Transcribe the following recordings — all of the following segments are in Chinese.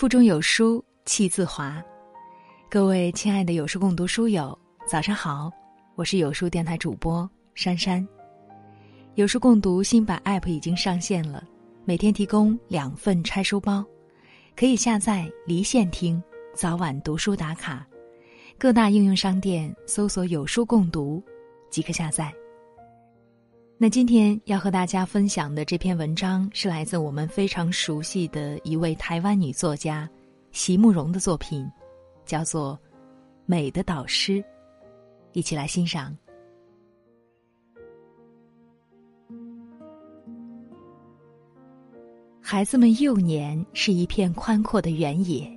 腹中有书气自华。各位亲爱的有书共读书友，早上好，我是有书电台主播珊珊。有书共读新版 App 已经上线了，每天提供两份拆书包，可以下载离线听，早晚读书打卡。各大应用商店搜索“有书共读”即可下载。那今天要和大家分享的这篇文章是来自我们非常熟悉的一位台湾女作家席慕容的作品，叫做《美的导师》，一起来欣赏。孩子们幼年是一片宽阔的原野，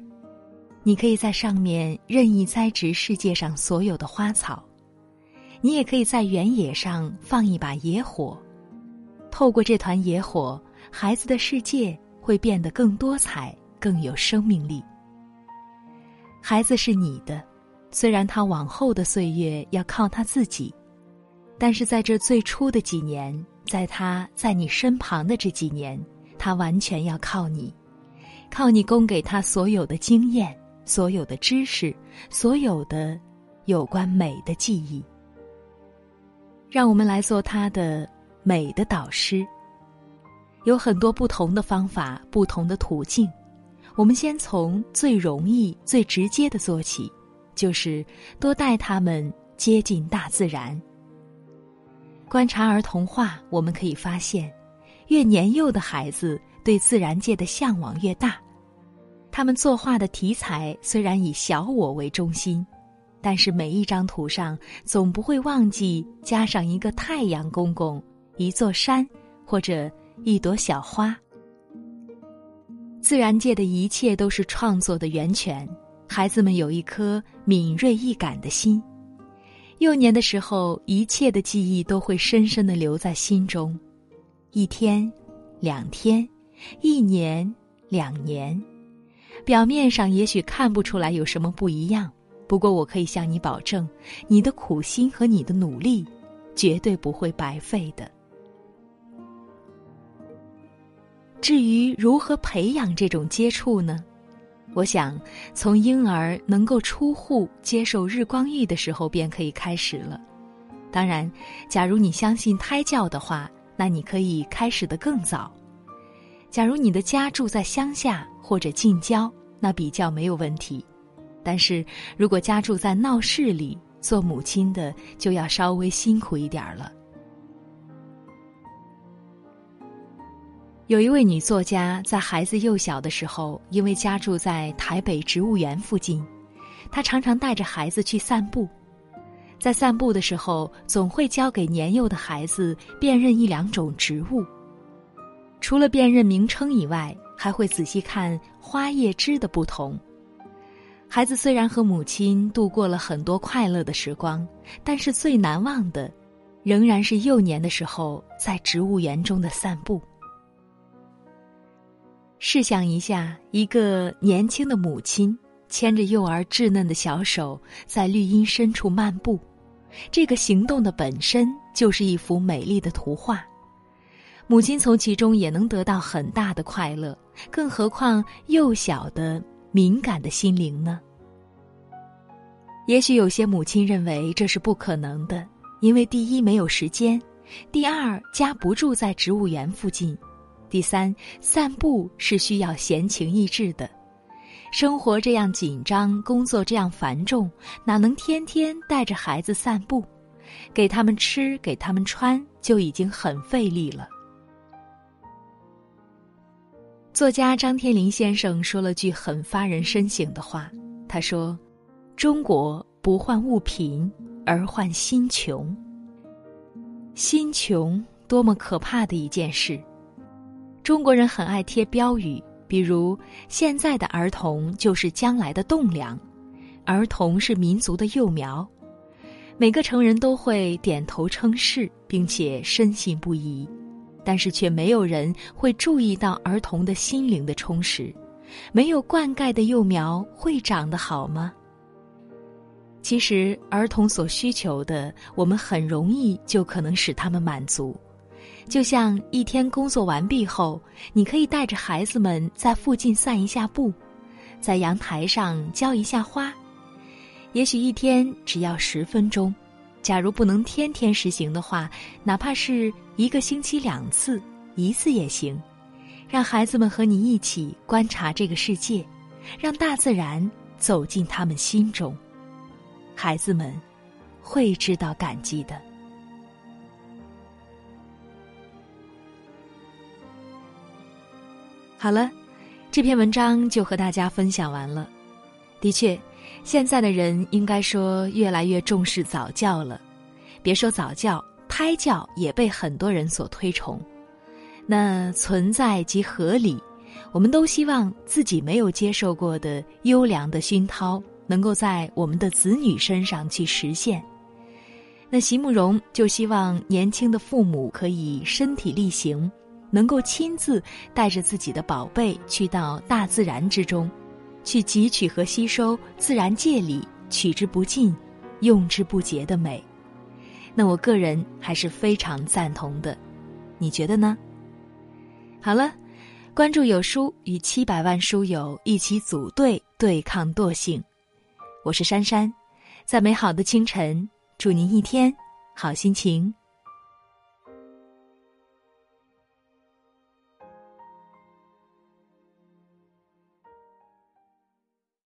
你可以在上面任意栽植世界上所有的花草。你也可以在原野上放一把野火，透过这团野火，孩子的世界会变得更多彩、更有生命力。孩子是你的，虽然他往后的岁月要靠他自己，但是在这最初的几年，在他在你身旁的这几年，他完全要靠你，靠你供给他所有的经验、所有的知识、所有的有关美的记忆。让我们来做他的美的导师。有很多不同的方法，不同的途径。我们先从最容易、最直接的做起，就是多带他们接近大自然。观察儿童画，我们可以发现，越年幼的孩子对自然界的向往越大。他们作画的题材虽然以小我为中心。但是每一张图上总不会忘记加上一个太阳公公、一座山或者一朵小花。自然界的一切都是创作的源泉。孩子们有一颗敏锐易感的心，幼年的时候，一切的记忆都会深深的留在心中。一天，两天，一年，两年，表面上也许看不出来有什么不一样。不过，我可以向你保证，你的苦心和你的努力，绝对不会白费的。至于如何培养这种接触呢？我想，从婴儿能够出户接受日光浴的时候便可以开始了。当然，假如你相信胎教的话，那你可以开始的更早。假如你的家住在乡下或者近郊，那比较没有问题。但是如果家住在闹市里，做母亲的就要稍微辛苦一点了。有一位女作家在孩子幼小的时候，因为家住在台北植物园附近，她常常带着孩子去散步。在散步的时候，总会教给年幼的孩子辨认一两种植物。除了辨认名称以外，还会仔细看花叶枝的不同。孩子虽然和母亲度过了很多快乐的时光，但是最难忘的，仍然是幼年的时候在植物园中的散步。试想一下，一个年轻的母亲牵着幼儿稚嫩的小手，在绿荫深处漫步，这个行动的本身就是一幅美丽的图画，母亲从其中也能得到很大的快乐，更何况幼小的。敏感的心灵呢？也许有些母亲认为这是不可能的，因为第一没有时间，第二家不住在植物园附近，第三散步是需要闲情逸致的，生活这样紧张，工作这样繁重，哪能天天带着孩子散步？给他们吃，给他们穿，就已经很费力了。作家张天林先生说了句很发人深省的话，他说：“中国不患物贫，而患心穷。心穷多么可怕的一件事！中国人很爱贴标语，比如‘现在的儿童就是将来的栋梁’，‘儿童是民族的幼苗’，每个成人都会点头称是，并且深信不疑。”但是却没有人会注意到儿童的心灵的充实，没有灌溉的幼苗会长得好吗？其实，儿童所需求的，我们很容易就可能使他们满足。就像一天工作完毕后，你可以带着孩子们在附近散一下步，在阳台上浇一下花，也许一天只要十分钟。假如不能天天实行的话，哪怕是一个星期两次、一次也行。让孩子们和你一起观察这个世界，让大自然走进他们心中。孩子们会知道感激的。好了，这篇文章就和大家分享完了。的确，现在的人应该说越来越重视早教了。别说早教，胎教也被很多人所推崇。那存在即合理，我们都希望自己没有接受过的优良的熏陶，能够在我们的子女身上去实现。那席慕容就希望年轻的父母可以身体力行，能够亲自带着自己的宝贝去到大自然之中，去汲取和吸收自然界里取之不尽、用之不竭的美。那我个人还是非常赞同的，你觉得呢？好了，关注有书，与七百万书友一起组队对抗惰性。我是珊珊，在美好的清晨，祝您一天好心情。